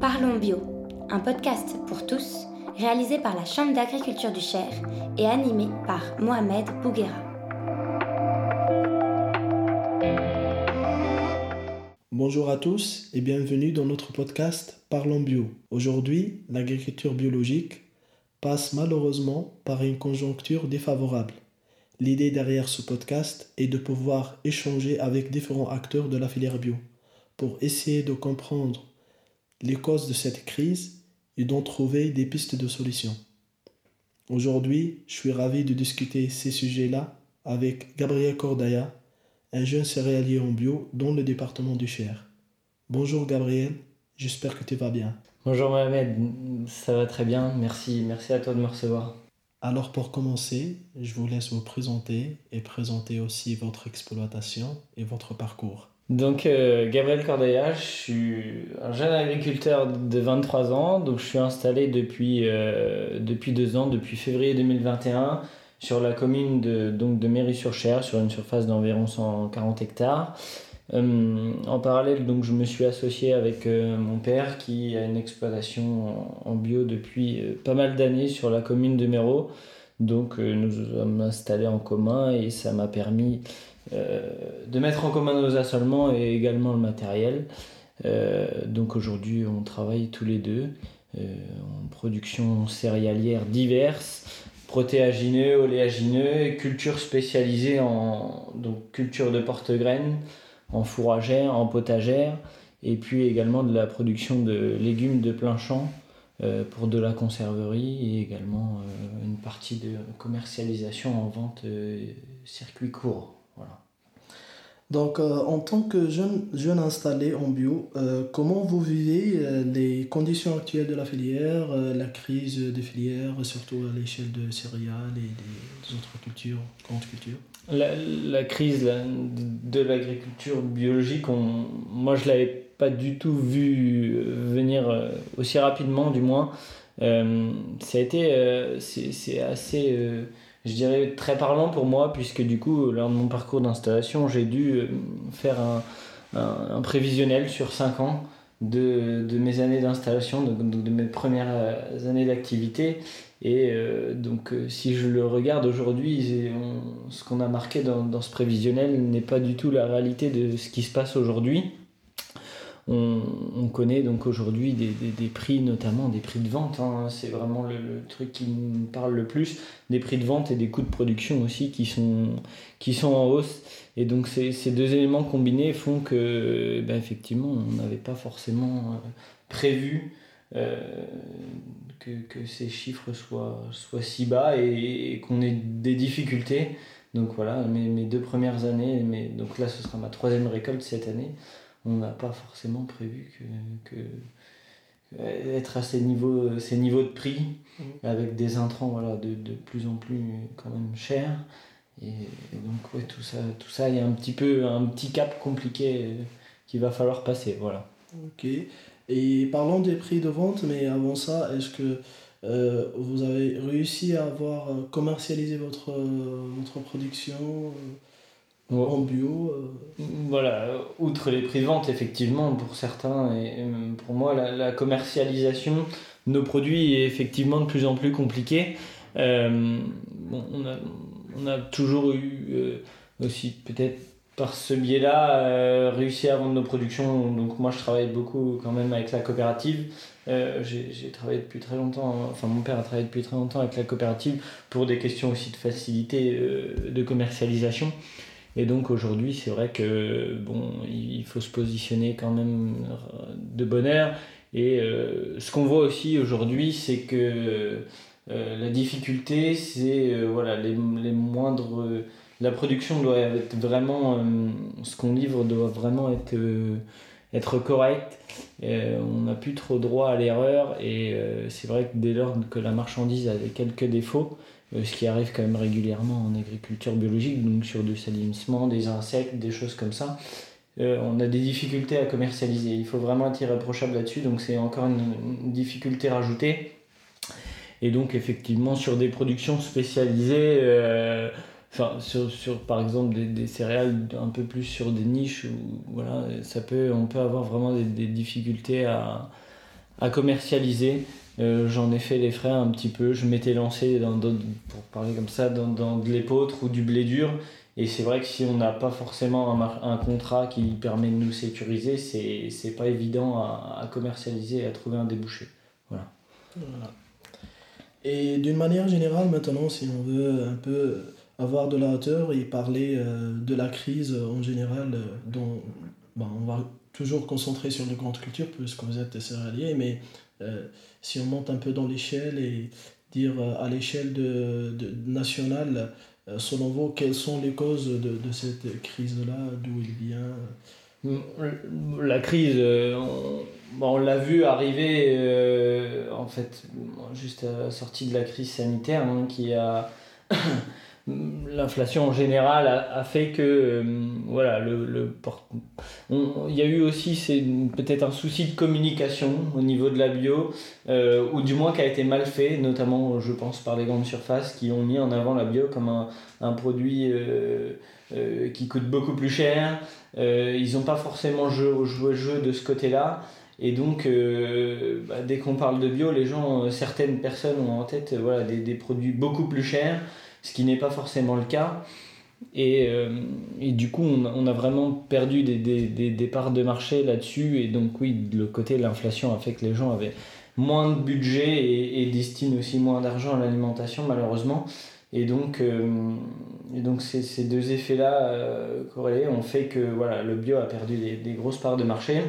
Parlons Bio, un podcast pour tous, réalisé par la Chambre d'agriculture du Cher et animé par Mohamed Bouguera. Bonjour à tous et bienvenue dans notre podcast Parlons Bio. Aujourd'hui, l'agriculture biologique passe malheureusement par une conjoncture défavorable. L'idée derrière ce podcast est de pouvoir échanger avec différents acteurs de la filière bio pour essayer de comprendre les causes de cette crise et d'en trouver des pistes de solutions. Aujourd'hui, je suis ravi de discuter ces sujets-là avec Gabriel Cordaya, un jeune céréalier en bio dans le département du Cher. Bonjour Gabriel, j'espère que tu vas bien. Bonjour Mohamed, ça va très bien, merci, merci à toi de me recevoir. Alors pour commencer, je vous laisse vous présenter et présenter aussi votre exploitation et votre parcours. Donc euh, Gabriel Cordaya, je suis un jeune agriculteur de 23 ans, donc je suis installé depuis, euh, depuis deux ans, depuis février 2021, sur la commune de, donc de Méry-sur-Cher, sur une surface d'environ 140 hectares. Euh, en parallèle, donc, je me suis associé avec mon père qui a une exploitation en, bio depuis pas mal d'années sur la commune de Méro. Donc nous sommes installés en commun et ça m'a permis de mettre en commun nos assolements et également le matériel. Euh, donc aujourd'hui, on travaille tous les deux euh, en production céréalière diverses, protéagineux, oléagineux, culture spécialisée en donc, culture de porte-graines, en fourragère, en potagère, et puis également de la production de légumes de plein champ pour de la conserverie et également une partie de commercialisation en vente circuit court. Donc, euh, en tant que jeune, jeune installé en bio, euh, comment vous vivez euh, les conditions actuelles de la filière, la crise des filières, surtout à l'échelle de céréales et des, autres cultures, grandes cultures? La, la, crise de l'agriculture biologique, moi je ne l'avais pas du tout vu venir aussi rapidement, du moins. ça a été, c'est assez je dirais, très parlant pour moi, puisque du coup, lors de mon parcours d'installation, j'ai dû euh, faire un, un, prévisionnel sur 5 ans de, de mes années d'installation, de, de, mes premières euh, années d'activité. Et euh, donc, si je le regarde aujourd'hui, ce qu'on a marqué dans, dans ce prévisionnel n'est pas du tout la réalité de ce qui se passe aujourd'hui on, connaît donc aujourd'hui des, prix, notamment des prix de vente. Hein. c'est vraiment le, truc qui me parle le plus. Des prix de vente et des coûts de production aussi qui sont, qui sont en hausse. Et donc ces, ces deux éléments combinés font que, eh ben, effectivement, on n'avait pas forcément euh, prévu euh, que, que, ces chiffres soient, soient si bas et, qu'on ait des difficultés. Donc voilà, mes, mes deux premières années, mais donc là ce sera ma troisième récolte cette année on n'a pas forcément prévu que, être à ces niveaux, ces niveaux de prix mmh. avec des intrants voilà, de, de, plus en plus quand même chers. Et, donc ouais, tout ça, tout ça, il y a un petit peu un petit cap compliqué euh, qu'il va falloir passer. Voilà. Ok. Et parlons des prix de vente, mais avant ça, est-ce que euh, vous avez réussi à avoir euh, commercialisé votre, votre production en bio. Euh. Voilà, outre les prix de vente, effectivement, pour certains, et pour moi, la, commercialisation de nos produits est effectivement de plus en plus compliquée. Euh, on, a, on, a, toujours eu euh, aussi, peut-être par ce biais-là, réussi à vendre nos productions. Donc, moi, je travaille beaucoup quand même avec la coopérative. j'ai travaillé depuis très longtemps, enfin mon père a travaillé depuis très longtemps avec la coopérative pour des questions aussi de facilité de commercialisation. Et donc aujourd'hui, c'est vrai que bon, il faut se positionner quand même de bonne heure. Et euh, ce qu'on voit aussi aujourd'hui, c'est que euh, la difficulté, c'est euh, voilà, les, les, moindres. la production doit être vraiment. ce qu'on livre doit vraiment être, être correct. on n'a plus trop droit à l'erreur. Et c'est vrai que dès lors que la marchandise a quelques défauts, euh, ce qui arrive quand même régulièrement en agriculture biologique, donc sur du salissement, des insectes, des choses comme ça. Euh, on a des difficultés à commercialiser. Il faut vraiment être irréprochable là-dessus, donc c'est encore une, difficulté rajoutée. Et donc effectivement sur des productions spécialisées, euh, enfin sur, sur, par exemple des, des, céréales un peu plus sur des niches, où, voilà, ça peut, on peut avoir vraiment des, des difficultés à, à commercialiser. J'en ai fait les frais un petit peu. Je m'étais lancé, dans, pour parler comme ça, dans, dans de l'épeautre ou du blé dur. Et c'est vrai que si on n'a pas forcément un, un, contrat qui permet de nous sécuriser, c'est pas évident à, à, commercialiser et à trouver un débouché. Voilà. voilà. Et d'une manière générale, maintenant, si on veut un peu avoir de la hauteur et parler euh, de la crise en général, euh, dont bon, on va toujours concentrer sur les grandes cultures puisque vous êtes céréalier, mais euh, si on monte un peu dans l'échelle et dire à l'échelle de, de, nationale, selon vous, quelles sont les causes de, de cette crise-là, d'où il vient la crise, on, l'a vu arriver en fait juste à la sortie de la crise sanitaire hein, qui a l'inflation en général a, fait que euh, voilà le, le il y a eu aussi c'est peut-être un souci de communication au niveau de la bio ou du moins qui a été mal fait notamment je pense par les grandes surfaces qui ont mis en avant la bio comme un, un produit qui coûte beaucoup plus cher euh, ils n'ont pas forcément joué, joué jeu de ce côté-là. Et donc, euh, bah, dès qu'on parle de bio, les gens, euh, certaines personnes ont en tête voilà, des, des, produits beaucoup plus chers, ce qui n'est pas forcément le cas. Et, et du coup, on, on, a vraiment perdu des, des, des parts de marché là-dessus. Et donc, oui, le côté de l'inflation a fait que les gens avaient moins de budget et, destinent aussi moins d'argent à l'alimentation, malheureusement. Et donc, euh, et donc ces, ces deux effets-là euh, corrélés ont fait que voilà, le bio a perdu des, des grosses parts de marché.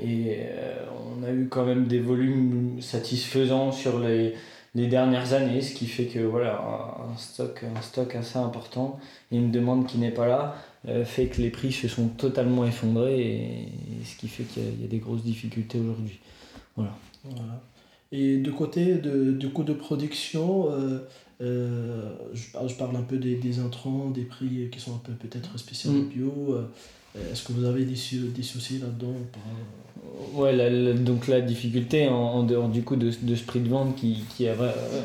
Et euh, on a eu quand même des volumes satisfaisants sur les, les dernières années, ce qui fait que voilà, un, stock, un stock assez important et une demande qui n'est pas là fait que les prix se sont totalement effondrés et, ce qui fait qu'il y, y, a des grosses difficultés aujourd'hui. Voilà. voilà. Et du côté de, du coût de production, euh, je, je, parle un peu des, des, intrants, des prix qui sont un peu peut-être spéciaux mm. bio. Euh, est-ce que vous avez des, soucis là-dedans Ouais, donc la difficulté en, dehors du coup de, ce prix de vente qui, qui a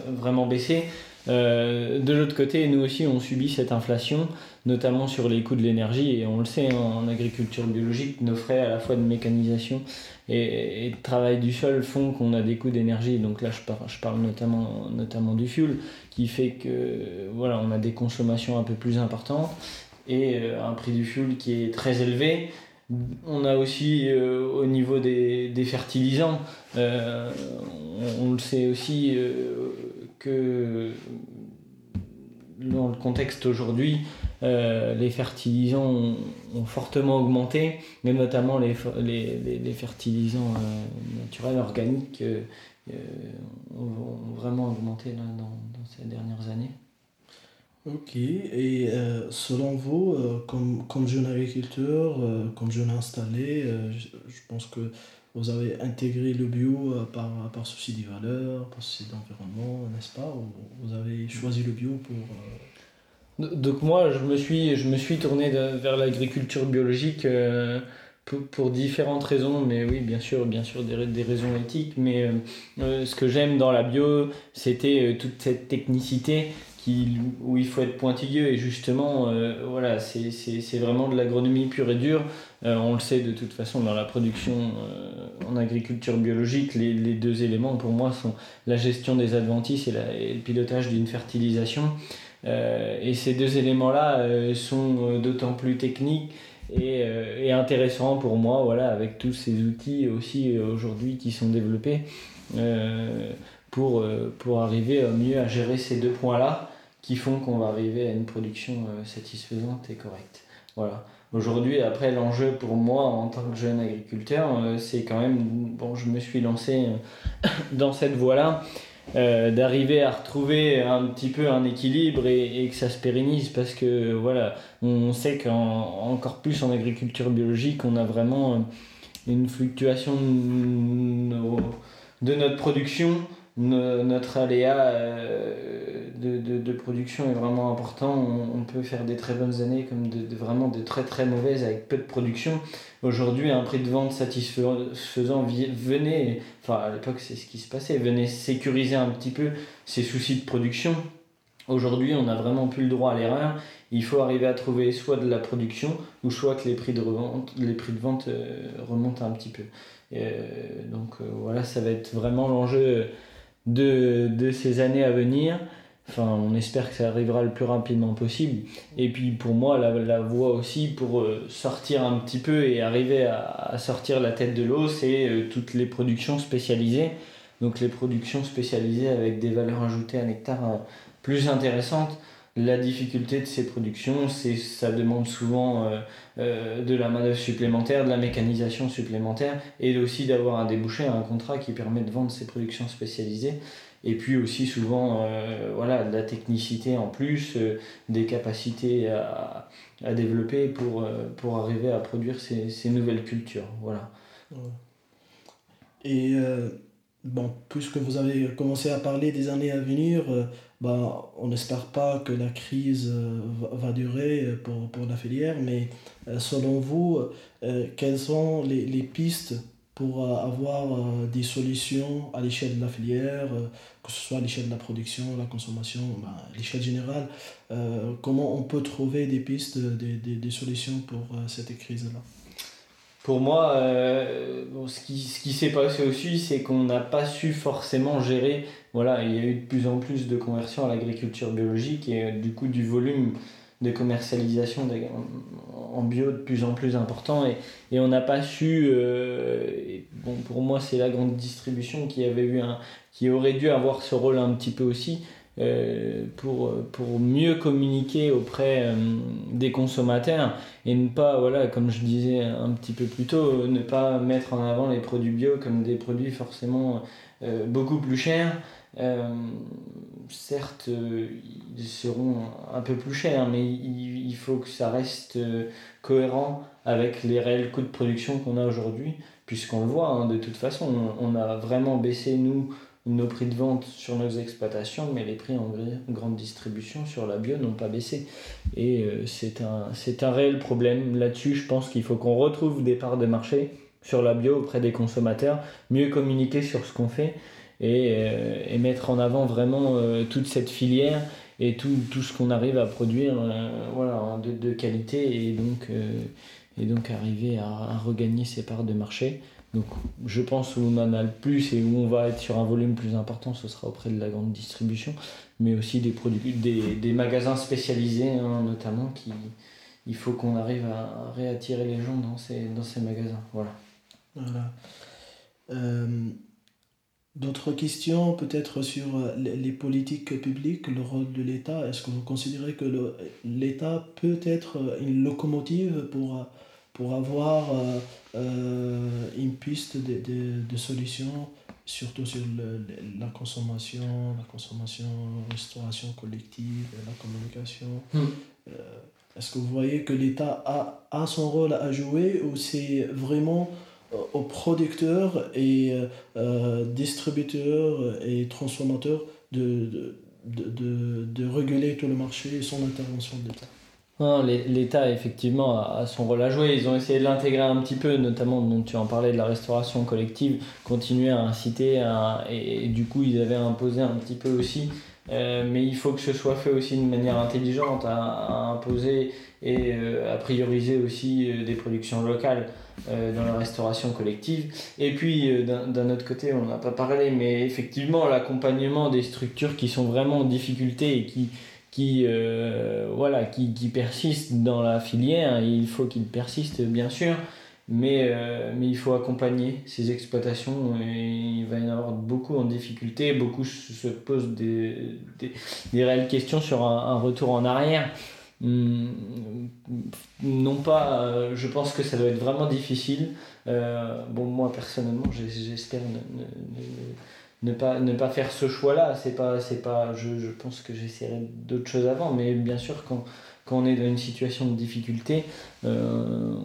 vraiment baissé. Euh, de l'autre côté, nous aussi, on subit cette inflation, notamment sur les coûts de l'énergie. Et on le sait, en, en agriculture biologique, nos frais à la fois de mécanisation et, de travail du sol font qu'on a des coûts d'énergie. Donc là, je, par, parle notamment, notamment du fuel, qui fait que voilà, on a des consommations un peu plus importantes et euh, un prix du fuel qui est très élevé. On a aussi euh, au niveau des, des fertilisants, euh, on, le sait aussi que dans le contexte aujourd'hui, les fertilisants ont, fortement augmenté, mais notamment les, les, les, fertilisants naturels, organiques, ont, vraiment augmenté là, dans, dans, ces dernières années. Ok, et euh, selon vous, euh, comme, comme jeune agriculteur, euh, comme jeune installé, je, pense que vous avez intégré le bio par, par souci des valeurs, par souci d'environnement, n'est-ce pas Vous avez choisi le bio pour... Donc moi, je me suis, je me suis tourné vers l'agriculture biologique pour, pour, différentes raisons, mais oui, bien sûr, bien sûr des, des raisons éthiques, mais ce que j'aime dans la bio, c'était toute cette technicité où il faut être pointilleux. Et justement euh, voilà c'est vraiment de l'agronomie pure et dure. Euh, on le sait de toute façon dans la production euh, en agriculture biologique les, les, deux éléments pour moi sont la gestion des adventices et, le pilotage d'une fertilisation. Et ces deux éléments là euh, sont d'autant plus techniques et, et intéressants pour moi voilà avec tous ces outils aussi aujourd'hui qui sont développés pour, pour arriver mieux à gérer ces deux points là qui font qu'on va arriver à une production euh, satisfaisante et correcte. Voilà. Aujourd'hui, après, l'enjeu pour moi en tant que jeune agriculteur, euh, c'est quand même, bon, je me suis lancé euh, dans cette voie-là, d'arriver à retrouver un petit peu un équilibre et, que ça se pérennise parce que voilà, on sait qu'encore plus en agriculture biologique, on a vraiment une fluctuation de notre production notre aléa euh, de, de, production est vraiment important. On, peut faire des très bonnes années comme de, vraiment de très très mauvaises avec peu de production. Aujourd'hui, un prix de vente satisfaisant, venez, enfin à l'époque c'est ce qui se passait, venez sécuriser un petit peu ces soucis de production. Aujourd'hui, on n'a vraiment plus le droit à l'erreur. Il faut arriver à trouver soit de la production ou soit que les prix de, les prix de vente euh, remontent un petit peu. donc voilà, ça va être vraiment l'enjeu de, de, ces années à venir. Enfin, on espère que ça arrivera le plus rapidement possible. Et puis pour moi, la, la voie aussi pour sortir un petit peu et arriver à, à sortir la tête de l'eau, c'est toutes les productions spécialisées. Donc les productions spécialisées avec des valeurs ajoutées à nectar plus intéressantes. La difficulté de ces productions, c'est ça demande souvent euh, euh, de la main-d'œuvre supplémentaire, de la mécanisation supplémentaire et aussi d'avoir un débouché, un contrat qui permet de vendre ces productions spécialisées. Et puis aussi souvent euh, voilà, de la technicité en plus, des capacités à, à développer pour, pour arriver à produire ces, nouvelles cultures. Voilà. Bon, puisque vous avez commencé à parler des années à venir, bah, on n'espère pas que la crise euh, va durer pour, pour la filière, mais euh, selon vous, euh, quelles sont les, les pistes pour avoir des solutions à l'échelle de la filière, que ce soit à l'échelle de la production, la consommation, bah, à l'échelle générale Comment on peut trouver des pistes, des, des, des solutions pour cette crise-là? Pour moi, euh, ce qui, ce qui s'est passé aussi, c'est qu'on n'a pas su forcément gérer. Voilà, il y a eu de plus en plus de conversion à l'agriculture biologique et euh, du coup du volume de commercialisation en bio de plus en plus important et, et on n'a pas su euh, bon pour moi c'est la grande distribution qui avait eu un qui aurait dû avoir ce rôle un petit peu aussi euh, pour, pour mieux communiquer auprès euh, des consommateurs et ne pas, voilà, comme je disais un petit peu plus tôt, ne pas mettre en avant les produits bio comme des produits forcément euh, beaucoup plus chers. certes, ils seront un peu plus chers, mais il, faut que ça reste cohérent avec les réels coûts de production qu'on a aujourd'hui, puisqu'on le voit, hein, de toute façon, on, on a vraiment baissé, nous, nos prix de vente sur nos exploitations, mais les prix en grande distribution sur la bio n'ont pas baissé. Et euh, c'est un, réel problème. Là-dessus, je pense qu'il faut qu'on retrouve des parts de marché sur la bio auprès des consommateurs, mieux communiquer sur ce qu'on fait et, euh, et, mettre en avant vraiment euh, toute cette filière et tout, tout ce qu'on arrive à produire de, de, qualité et donc, arriver à regagner ces parts de marché. Donc je pense où on en a le plus et où on va être sur un volume plus important, ce sera auprès de la grande distribution, mais aussi des, produits, des, des magasins spécialisés hein, notamment qui il faut qu'on arrive à réattirer les gens dans ces, dans ces magasins. Voilà. voilà. Euh, D'autres questions peut-être sur les politiques publiques, le rôle de l'État? Est-ce que vous considérez que l'État peut être une locomotive pour pour avoir euh, euh, une piste de, de, de solutions, surtout sur le, la consommation, la consommation, restauration collective, la communication. Hmm. Euh, Est-ce que vous voyez que l'État a, a son rôle à jouer ou c'est vraiment aux producteurs et distributeurs et transformateurs de, de, de, de, réguler tout le marché et son intervention de l'État? L'État, effectivement, a son rôle à jouer. Ils ont essayé de l'intégrer un petit peu, notamment, dont tu en parlais, de la restauration collective, continuer à inciter, et, du coup, ils avaient imposé un petit peu aussi. Euh, mais il faut que ce soit fait aussi d'une manière intelligente, à, imposer et euh, à prioriser aussi euh, des productions locales dans la restauration collective. Et puis, d'un autre côté, on n'a pas parlé, mais effectivement, l'accompagnement des structures qui sont vraiment en difficulté et qui qui, euh, voilà, qui, persiste dans la filière. Il faut qu'il persiste, bien sûr, mais, euh, mais il faut accompagner ces exploitations. Et il va y en avoir beaucoup en difficulté. Beaucoup se posent des, réelles questions sur un, retour en arrière. Hum, non pas, euh, je pense que ça doit être vraiment difficile. bon, moi personnellement, j'espère ne ne pas, ne pas faire ce choix-là. C'est pas, c'est pas, je, je pense que j'essaierai d'autres choses avant, mais bien sûr, quand, quand on est dans une situation de difficulté, euh,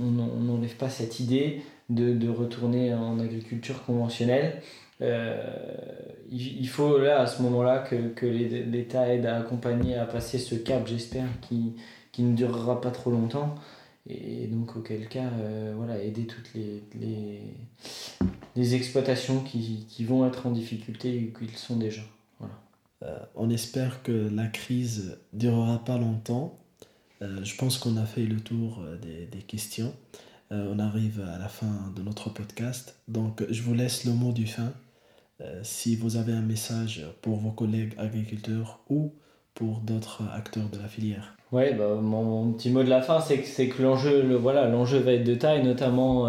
on n'enlève pas cette idée de, de, retourner en agriculture conventionnelle. Euh, il, faut là, à ce moment-là, que, que l'État aide à accompagner, à passer ce cap, j'espère, qui, qui ne durera pas trop longtemps. Et donc, auquel cas, euh, voilà, aider toutes les, les, les exploitations qui, qui, vont être en difficulté et qui le sont déjà. Voilà. Euh, on espère que la crise durera pas longtemps. Euh, je pense qu'on a fait le tour des, des questions. on arrive à la fin de notre podcast. Donc, je vous laisse le mot du fin. si vous avez un message pour vos collègues agriculteurs ou pour d'autres acteurs de la filière. Ouais, bah, mon, petit mot de la fin, c'est que, c'est que l'enjeu, le, voilà, l'enjeu va être de taille, notamment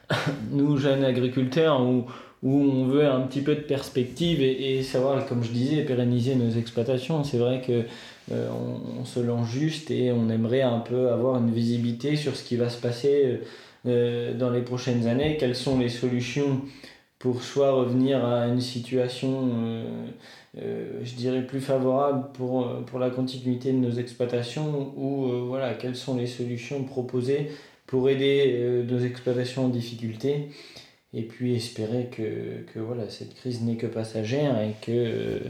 nous, jeunes agriculteurs, où, où on veut un petit peu de perspective et, et, savoir, comme je disais, pérenniser nos exploitations. C'est vrai que euh, on, se lance juste et on aimerait un peu avoir une visibilité sur ce qui va se passer euh, dans les prochaines années, quelles sont les solutions pour soit revenir à une situation, euh, je dirais, plus favorable pour, pour la continuité de nos exploitations, ou voilà, quelles sont les solutions proposées pour aider nos exploitations en difficulté et puis espérer que, voilà, cette crise n'est que passagère et que,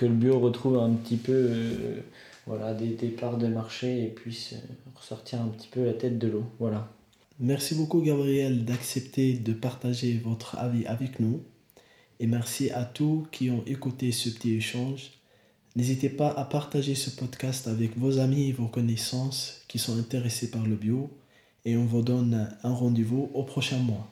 le bio retrouve un petit peu euh, voilà, des, départs de marché et puisse ressortir un petit peu la tête de l'eau. Voilà. Merci beaucoup Gabriel d'accepter de partager votre avis avec nous et merci à tous qui ont écouté ce petit échange. N'hésitez pas à partager ce podcast avec vos amis et vos connaissances qui sont intéressés par le bio et on vous donne un rendez-vous au prochain mois.